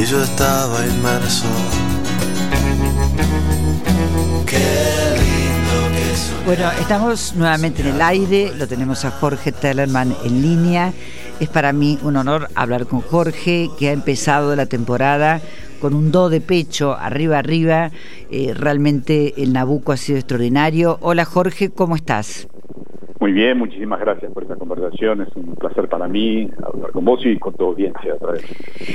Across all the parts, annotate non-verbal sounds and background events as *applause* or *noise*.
y yo estaba inmerso. Qué lindo que. Bueno, estamos nuevamente en el aire, lo tenemos a Jorge Tellerman en línea. Es para mí un honor hablar con Jorge, que ha empezado la temporada con un do de pecho, arriba, arriba. Eh, realmente el Nabucco ha sido extraordinario. Hola Jorge, ¿cómo estás? Muy bien, muchísimas gracias por esta conversación. Es un placer para mí hablar con vos y con tu audiencia otra vez.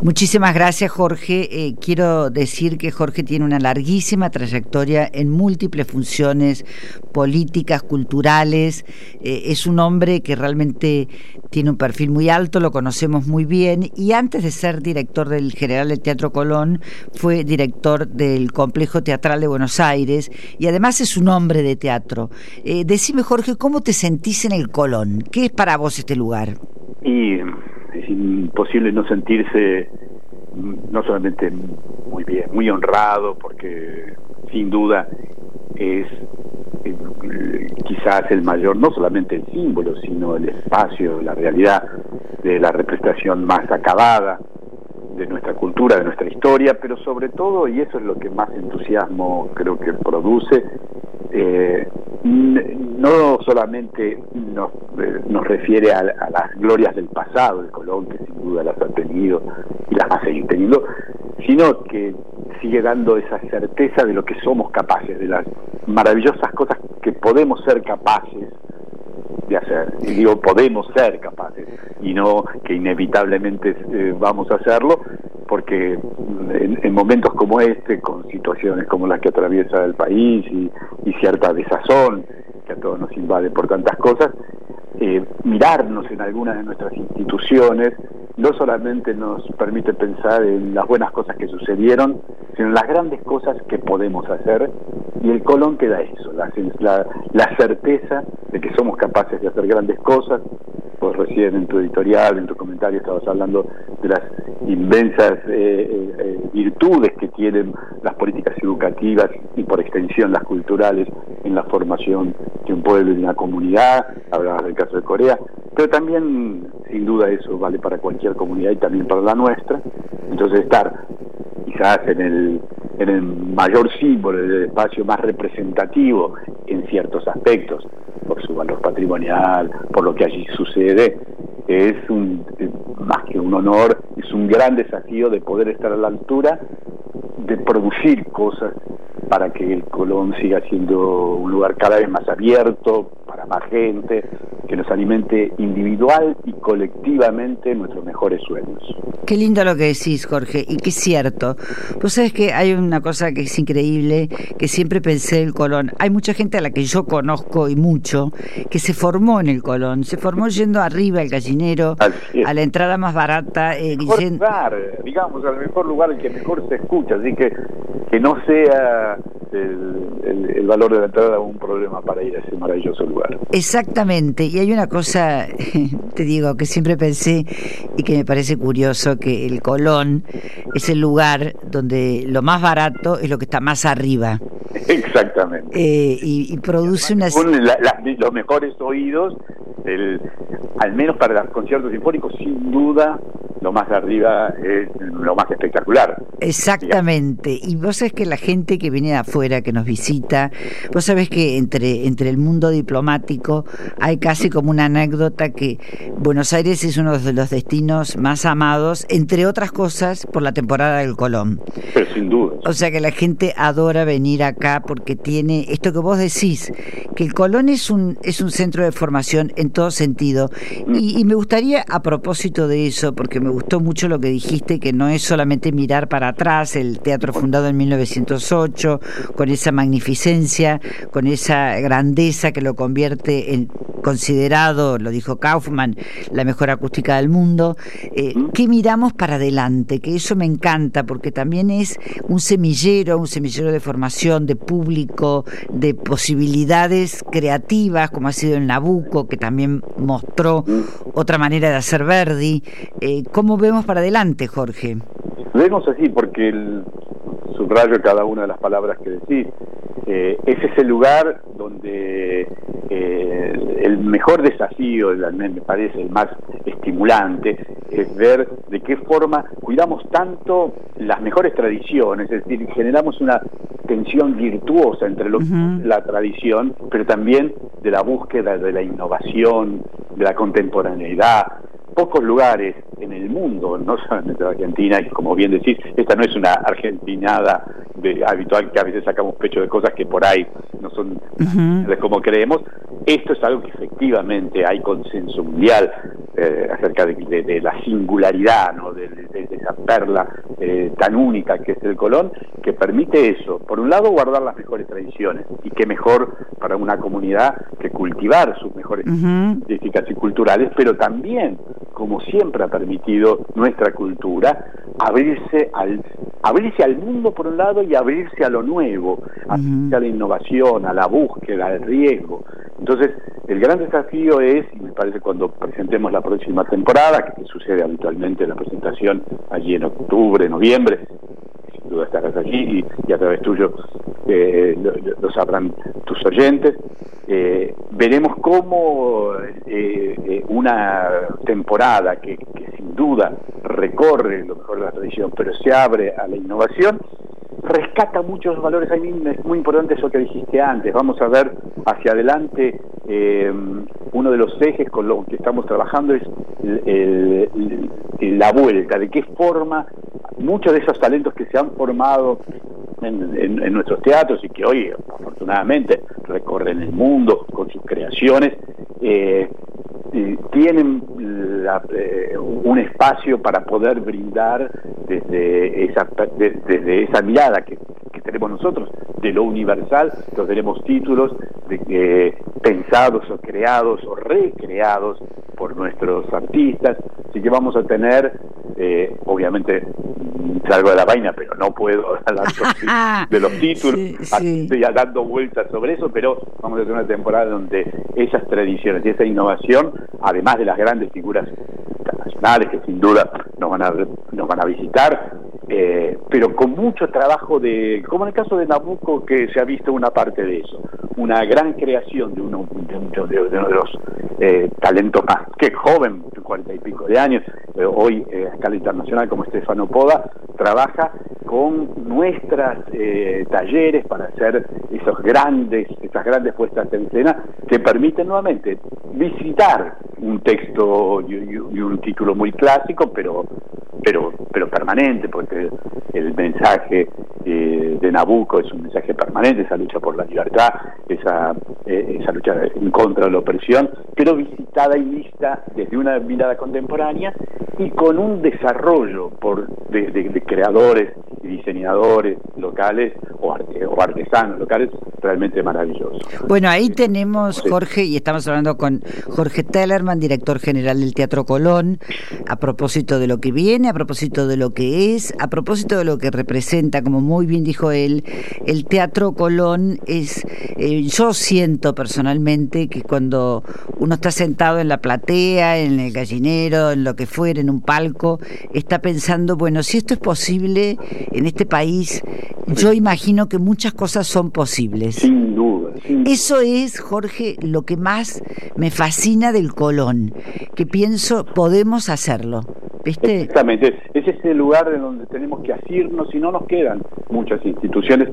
Muchísimas gracias, Jorge. Eh, quiero decir que Jorge tiene una larguísima trayectoria en múltiples funciones políticas, culturales. Eh, es un hombre que realmente tiene un perfil muy alto, lo conocemos muy bien. Y antes de ser director del General del Teatro Colón, fue director del Complejo Teatral de Buenos Aires y además es un hombre de teatro. Eh, decime, Jorge, ¿cómo te sentís en el Colón? ¿Qué es para vos este lugar? Y es imposible no sentirse no solamente muy bien, muy honrado, porque sin duda es eh, quizás el mayor, no solamente el símbolo, sino el espacio, la realidad de la representación más acabada de nuestra cultura, de nuestra historia, pero sobre todo, y eso es lo que más entusiasmo creo que produce, eh, no solamente nos, eh, nos refiere a, las glorias del pasado, el Colón, que sin duda las ha tenido y las va a seguir teniendo, sino que sigue dando esa certeza de lo que somos capaces, de las maravillosas cosas que podemos ser capaces de hacer. Y digo, podemos ser capaces y no que inevitablemente eh, vamos a hacerlo, porque en, momentos como este, con situaciones como las que atraviesa el país y, cierta desazón que a todos nos invade por tantas cosas, eh, mirarnos en algunas de nuestras instituciones no solamente nos permite pensar en las buenas cosas que sucedieron, sino en las grandes cosas que podemos hacer, y el Colón queda eso, la, la, certeza de que somos capaces de hacer grandes cosas, pues recién en tu editorial, en tu comentario estabas hablando de las inmensas eh, eh, eh, virtudes que tienen las políticas educativas y por extensión las culturales en la formación de un pueblo y de una comunidad, hablabas del caso de Corea, pero también sin duda eso vale para cualquier comunidad y también para la nuestra, entonces estar quizás en el, en el mayor símbolo, en el espacio más representativo en ciertos aspectos, por su valor patrimonial, por lo que allí sucede, es un, más que un honor, es un gran desafío de poder estar a la altura de producir cosas para que el Colón siga siendo un lugar cada vez más abierto para más gente, que nos alimente individual y colectivamente nuestros mejores sueños. Qué lindo lo que decís, Jorge, y es cierto. Vos sabés que hay una cosa que es increíble, que siempre pensé en el Colón. Hay mucha gente a la que yo conozco y mucho, que se formó en el Colón, se formó yendo arriba al gallinero, a la entrada más barata. Eh, mejor lugar, digamos, al mejor lugar el que mejor se escucha, así que que no sea el, valor de la entrada un problema para ir a ese maravilloso lugar. Exactamente, y hay una cosa, *laughs* te digo, que siempre pensé y que me parece curioso, que el Colón es el lugar donde lo más barato es lo que está más arriba. Exactamente. Eh, y, produce una... los mejores oídos, el, al menos para los conciertos sinfónicos, sin duda lo más arriba es lo más espectacular. Exactamente. Y vos sabés que la gente que viene de afuera, que nos visita, vos sabés que entre, entre el mundo diplomático hay casi como una anécdota que Buenos Aires es uno de los destinos más amados, entre otras cosas, por la temporada del Colón. Pero sin duda. O sea que la gente adora venir acá porque tiene esto que vos decís, que el Colón es un, es un centro de formación en todo sentido. Mm. Y, y me gustaría, a propósito de eso, porque me gustó mucho lo que dijiste, que no es solamente mirar para atrás, el teatro fundado en 1908, con esa magnificencia, con esa grandeza que lo convierte en considerado, lo dijo Kaufman, la mejor acústica del mundo. Eh, ¿Qué miramos para adelante? Que eso me encanta, porque también es un semillero, un semillero de formación, de público, de posibilidades creativas, como ha sido el Nabucco, que también mostró otra manera de hacer Verdi. Eh, ¿Cómo vemos para adelante, Jorge? Vemos así, porque el subrayo cada una de las palabras que decís. eh, ese es el lugar donde eh, el mejor desafío, me parece el más estimulante, es ver de qué forma cuidamos tanto las mejores tradiciones, es decir, generamos una tensión virtuosa entre lo, la tradición, pero también de la búsqueda de la innovación, de la contemporaneidad, pocos lugares en el mundo, no solamente en Argentina, y como bien decís, esta no es una argentinada de, habitual que a veces sacamos pecho de cosas que por ahí no son como creemos. Esto es algo que efectivamente hay consenso mundial eh, acerca de, la singularidad, ¿no? de, esa perla eh, tan única que es el Colón, que permite eso. Por un lado, guardar las mejores tradiciones, y qué mejor para una comunidad que cultivar sus mejores características y culturales, pero también como siempre ha permitido nuestra cultura, abrirse al, abrirse al mundo por un lado y abrirse a lo nuevo, a la innovación, a la búsqueda, al riesgo. Entonces, el gran desafío es, y me parece cuando presentemos la próxima temporada, que sucede habitualmente la presentación allí en octubre, noviembre, sin duda estarás allí y, a través tuyo eh, lo, sabrán tus oyentes, eh, veremos cómo eh, eh, una temporada que, sin duda recorre lo mejor de la tradición, pero se abre a la innovación, rescata muchos valores. A mí es muy importante eso que dijiste antes. Vamos a ver hacia adelante uno de los ejes con los que estamos trabajando es la vuelta, de qué forma muchos de esos talentos que se han formado en, nuestros teatros y que hoy afortunadamente recorren el mundo con sus creaciones, eh, tienen eh, un espacio para poder brindar desde esa, desde esa mirada que, tenemos nosotros. De lo universal, los tenemos títulos de, pensados o creados o recreados por nuestros artistas, así que vamos a tener, eh, obviamente salgo de la vaina, pero no puedo *laughs* hablar *laughs* de los títulos, estoy ya dando vueltas sobre eso, pero vamos a tener una temporada donde esas tradiciones y esa innovación, además de las grandes figuras internacionales que sin duda nos van a, nos van a visitar, eh, pero con mucho trabajo de, como en el caso de Nabucco, que se ha visto una parte de eso, una gran creación de uno de, uno de los eh, talentos más que joven, cuarenta y pico de años, eh, hoy a escala internacional como Estefano Poda, trabaja con nuestras talleres para hacer esos grandes, esas grandes puestas en escena que permiten nuevamente visitar un texto y, un título muy clásico, pero pero pero permanente, porque el mensaje eh, de Nabucco es un mensaje permanente, esa lucha por la libertad, esa, eh, esa lucha en contra de la opresión, pero visitada y vista desde una mirada contemporánea y con un desarrollo por de, creadores diseñadores locales o, o artesanos locales realmente maravilloso. Bueno, ahí tenemos, Jorge, y estamos hablando con Jorge Tellerman, director general del Teatro Colón, a propósito de lo que viene, a propósito de lo que es, a propósito de lo que representa, como muy bien dijo él, el Teatro Colón es, eh, yo siento personalmente que cuando uno está sentado en la platea, en el gallinero, en lo que fuera, en un palco, está pensando, bueno, si esto es posible en este país, yo imagino que muchas cosas son posibles. Sin duda. Eso es, Jorge, lo que más me fascina del Colón, que pienso podemos hacerlo. ¿Viste? Exactamente, es ese lugar en donde tenemos que asirnos y no nos quedan muchas instituciones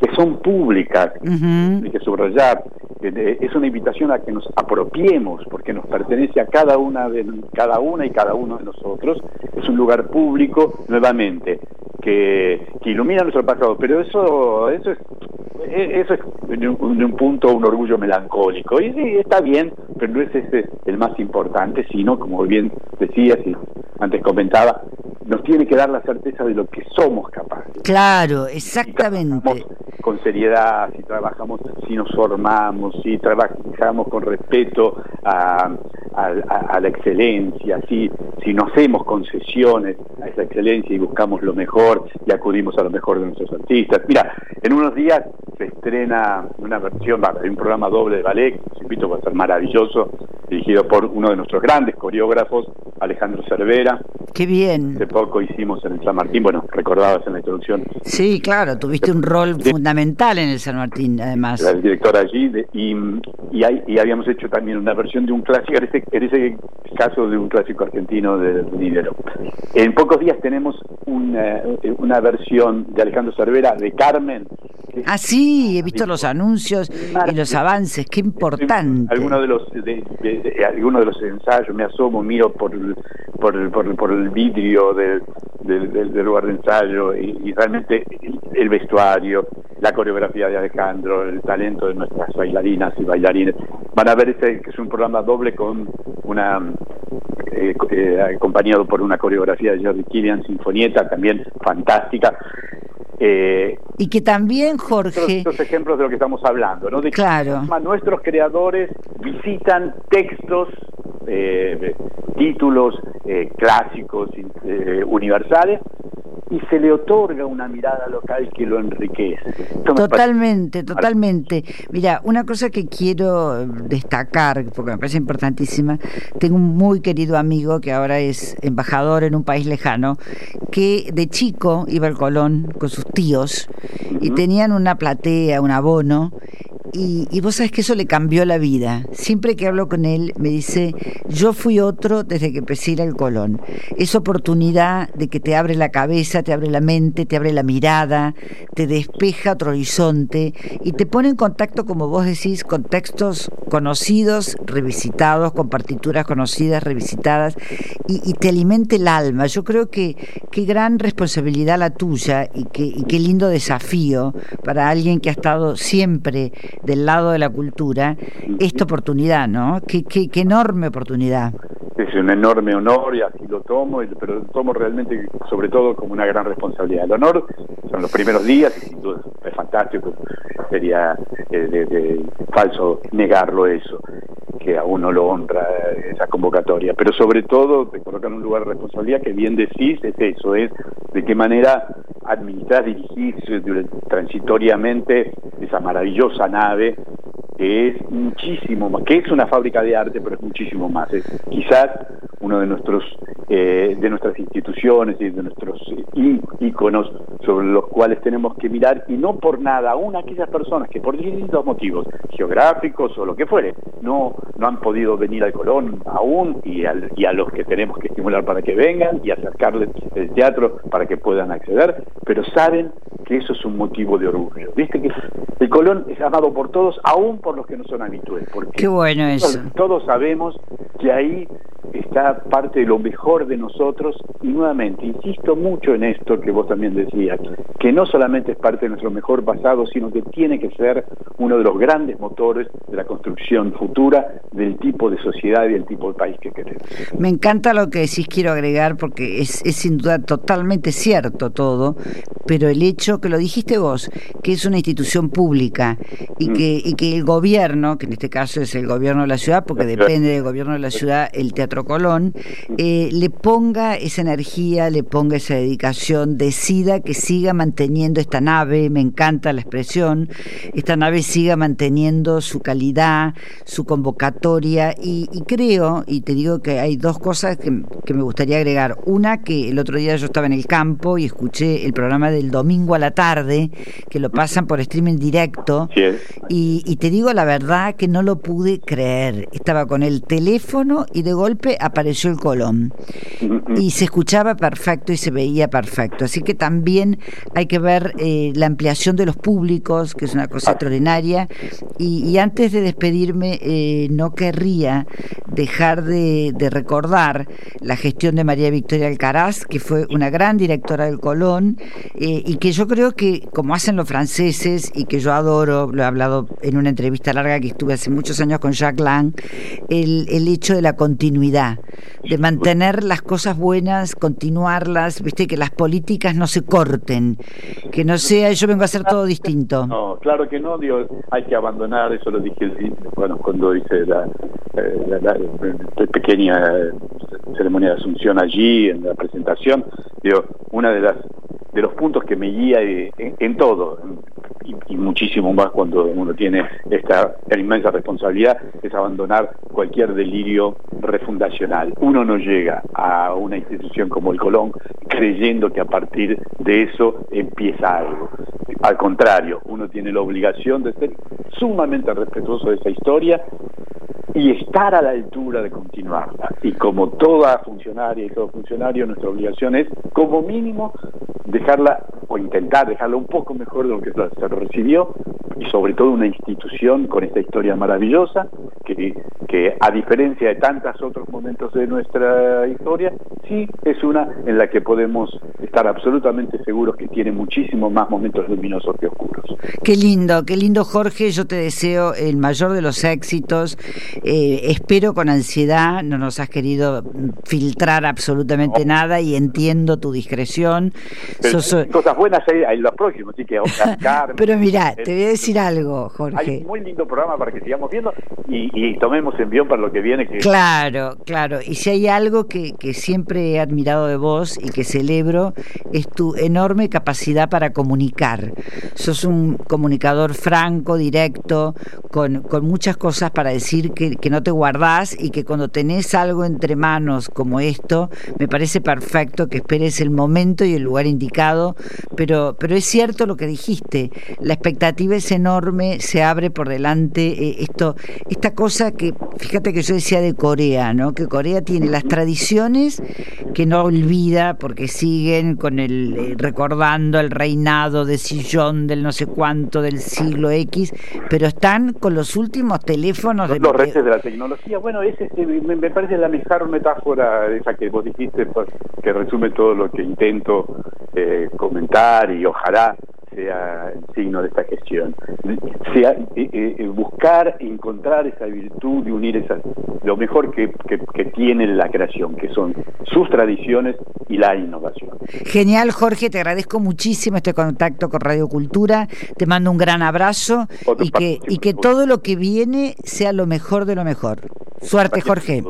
que son públicas, hay que subrayar. Es una invitación a que nos apropiemos, porque nos pertenece a cada una de cada una y cada uno de nosotros. Es un lugar público, nuevamente, que, que ilumina nuestro pasado, pero eso, eso es e, eso es en un, punto un orgullo melancólico. Y sí, está bien, pero no es ese el más importante, sino, como bien decías y antes comentaba, nos tiene que dar la certeza de lo que somos capaces. Claro, exactamente. Si con seriedad, si trabajamos, si nos formamos, si trabajamos con respeto a, a, la excelencia, si, si nos hacemos concesiones a esa excelencia y buscamos lo mejor y acudimos a lo mejor de nuestros artistas. Mira, en unos días se estrena una versión, hay un programa doble de ballet, que invito, va a ser maravilloso, dirigido por uno de nuestros grandes coreógrafos, Alejandro Cervera. Qué bien. Hace poco hicimos en el San Martín, bueno, recordabas en la introducción. Sí, claro, tuviste un rol fundamental en el San Martín, además. La directora allí, y, y, hay, habíamos hecho también una versión de un clásico, en ese, en ese caso de un clásico argentino de Nidero. En pocos días tenemos una, una versión de Alejandro Cervera de Carmen, Ah, sí, he visto los anuncios y los avances, qué importante. Algunos de los de, algunos de los ensayos me asomo, miro por por, por, por el vidrio del, del, lugar de ensayo y, realmente el, vestuario, la coreografía de Alejandro, el talento de nuestras bailarinas y bailarines. Van a ver este que es un programa doble con una eh, eh, acompañado por una coreografía de Jerry Killian, sinfonieta también fantástica eh, y que también, Jorge... Estos ejemplos de lo que estamos hablando, ¿no? De claro. nuestros creadores visitan textos, eh, títulos eh, clásicos, universales, y se le otorga una mirada local que lo enriquece. totalmente, totalmente. Mira, una cosa que quiero destacar, porque me parece importantísima, tengo un muy querido amigo que ahora es embajador en un país lejano, que de chico iba al Colón con sus tíos y tenían una platea, un abono, y, vos sabés que eso le cambió la vida. Siempre que hablo con él me dice, yo fui otro desde que empecé a ir al Colón. Es oportunidad de que te abre la cabeza, te abre la mente, te abre la mirada, te despeja otro horizonte y te pone en contacto, como vos decís, con textos conocidos, revisitados, con partituras conocidas, revisitadas, y, te alimenta el alma. Yo creo que qué gran responsabilidad la tuya y, y qué lindo desafío para alguien que ha estado siempre del lado de la cultura esta oportunidad, ¿no? Qué, qué, qué enorme oportunidad. Es un enorme honor y así lo tomo, pero lo tomo realmente sobre todo como una gran responsabilidad. El honor son los primeros días y sin duda es fantástico, sería eh, de, falso negarlo eso, que a uno lo honra esa convocatoria, pero sobre todo te colocan en un lugar de responsabilidad que bien decís, es eso, es de qué manera administrar, dirigir transitoriamente esa maravillosa nave que es muchísimo más, que es una fábrica de arte, pero es muchísimo más. Es quizás uno de nuestros eh, de nuestras instituciones y de nuestros íconos sobre los cuales tenemos que mirar y no por nada, aún aquellas personas que por distintos motivos geográficos o lo que fuere no no han podido venir al Colón aún y, y a los que tenemos que estimular para que vengan y acercarles el teatro para que puedan acceder, pero saben que eso es un motivo de orgullo. Viste que el Colón es amado por todos, aún por los que no son habituales. Porque Qué bueno eso. todos sabemos que ahí está parte de lo mejor de nosotros y nuevamente insisto mucho en esto que vos también decías, que no solamente es parte de nuestro mejor pasado, sino que tiene que ser uno de los grandes motores de la construcción futura del tipo de sociedad y del tipo de país que queremos. Me encanta lo que decís, quiero agregar, porque es, es sin duda totalmente cierto todo, pero el hecho que lo dijiste vos, que es una institución pública y, mm. que, y que el gobierno, que en este caso es el gobierno de la ciudad, porque depende del gobierno de la ciudad el Teatro Colón, eh, le ponga esa energía, le ponga esa dedicación, decida que siga manteniendo esta nave, me encanta la expresión, esta nave siga manteniendo su calidad, su convocatoria y, creo, y te digo que hay dos cosas que, que me gustaría agregar. Una, que el otro día yo estaba en el campo y escuché el programa del domingo a la tarde, que lo pasan por streaming directo, y, y te digo la verdad que no lo pude creer. Estaba con el teléfono y de golpe apareció el Colón. Y se escuchaba perfecto y se veía perfecto. Así que también hay que ver eh, la ampliación de los públicos, que es una cosa extraordinaria. Y, antes de despedirme, eh, no querría dejar de, recordar la gestión de María Victoria Alcaraz, que fue una gran directora del Colón, eh, y que yo creo que, como hacen los franceses, y que yo adoro, lo he hablado en una entrevista larga que estuve hace muchos años con Jacques Lang, el, el hecho de la continuidad, de mantener las cosas buenas, continuarlas, viste, que las políticas no se corten, que no sea yo vengo a hacer todo distinto. No, claro que no, digo, hay que abandonar, eso lo dije bueno, cuando hice la, eh, la, pequeña ceremonia de asunción allí, en la presentación, digo, una de las de los puntos que me guía en, todo, y, muchísimo más cuando uno tiene esta inmensa responsabilidad, es abandonar cualquier delirio refundacional. Uno no llega a una institución como el Colón creyendo que a partir de eso empieza algo. Al contrario, uno tiene la obligación de ser sumamente respetuoso de esa historia y estar a la altura de continuarla. Y como toda funcionaria y todo funcionario, nuestra obligación es, como mínimo, dejarla o intentar dejarla un poco mejor de lo que se recibió y sobre todo una institución con esta historia maravillosa que, que a diferencia de tantos otros momentos de nuestra historia, sí es una en la que podemos estar absolutamente seguros que tiene muchísimos más momentos luminosos que oscuros. Qué lindo, qué lindo Jorge, yo te deseo el mayor de los éxitos, eh, espero con ansiedad, no nos has querido filtrar absolutamente nada y entiendo tu discreción. Cosas buenas hay, en los próximos, así que *laughs* Pero mira, te voy a decir algo, Jorge. Hay un muy lindo programa para que sigamos viendo y, tomemos envión para lo que viene. Que... Claro, claro, y si hay algo que, que siempre he admirado de vos y que celebro, es tu enorme capacidad para comunicar. Sos un comunicador franco, directo, con, con muchas cosas para decir que, que no te guardás y que cuando tenés algo entre manos como esto, me parece perfecto que esperes el momento y el lugar indicado, pero, pero es cierto lo que dijiste, la expectativa es enorme, se abre por delante eh, esto, esta cosa que, fíjate que yo decía de Corea, ¿no? Que Corea tiene las tradiciones que no olvida porque siguen con el eh, recordando el reinado de sillón del no sé cuánto del siglo X, pero están con los últimos teléfonos los, de los reyes de la tecnología. Bueno, ese, me, me, parece la mejor metáfora esa que vos dijiste, pues, que resume todo lo que intento eh, comentar y ojalá sea el signo de esta gestión. Sea, eh, eh, buscar, encontrar esa virtud y unir esas, lo mejor que, que, tiene la creación, que son sus tradiciones y la innovación. Genial, Jorge, te agradezco muchísimo este contacto con Radio Cultura, te mando un gran abrazo y que, y que todo lo que viene sea lo mejor de lo mejor. Suerte, Jorge.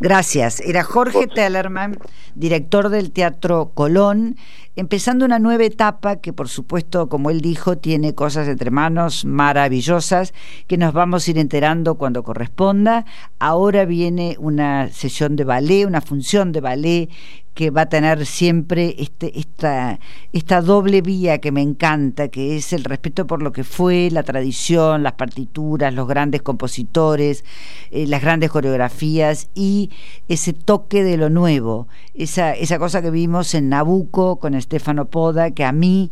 Gracias. Era Jorge Tellerman, director del Teatro Colón, empezando una nueva etapa que, por supuesto, como él dijo, tiene cosas entre manos maravillosas que nos vamos a ir enterando cuando corresponda. Ahora viene una sesión de ballet, una función de ballet que va a tener siempre este, esta, esta doble vía que me encanta, que es el respeto por lo que fue, la tradición, las partituras, los grandes compositores, eh, las grandes coreografías y ese toque de lo nuevo, esa, esa cosa que vimos en Nabucco con Stefano Poda, que a mí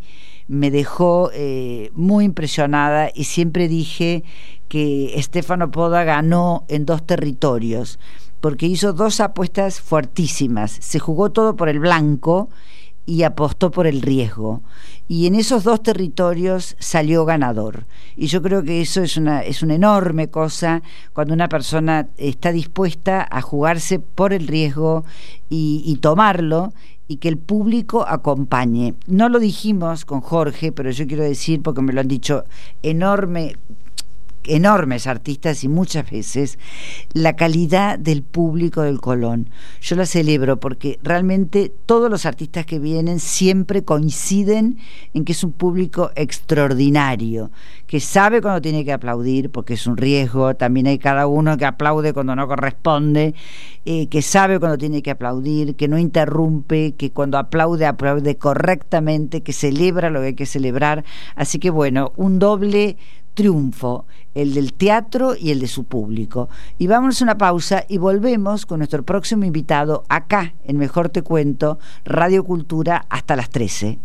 me dejó eh, muy impresionada y siempre dije que Stefano Poda ganó en dos territorios porque hizo dos apuestas fuertísimas. Se jugó todo por el blanco y apostó por el riesgo. Y en esos dos territorios salió ganador. Y yo creo que eso es una, es una enorme cosa cuando una persona está dispuesta a jugarse por el riesgo y, y tomarlo y que el público acompañe. No lo dijimos con Jorge, pero yo quiero decir, porque me lo han dicho enorme enormes artistas y muchas veces la calidad del público del Colón. Yo la celebro porque realmente todos los artistas que vienen siempre coinciden en que es un público extraordinario, que sabe cuando tiene que aplaudir porque es un riesgo, también hay cada uno que aplaude cuando no corresponde, eh, que sabe cuando tiene que aplaudir, que no interrumpe, que cuando aplaude aplaude correctamente, que celebra lo que hay que celebrar. Así que bueno, un doble triunfo, el del teatro y el de su público. Y vamos a una pausa y volvemos con nuestro próximo invitado acá en Mejor Te Cuento, Radio Cultura, hasta las 13.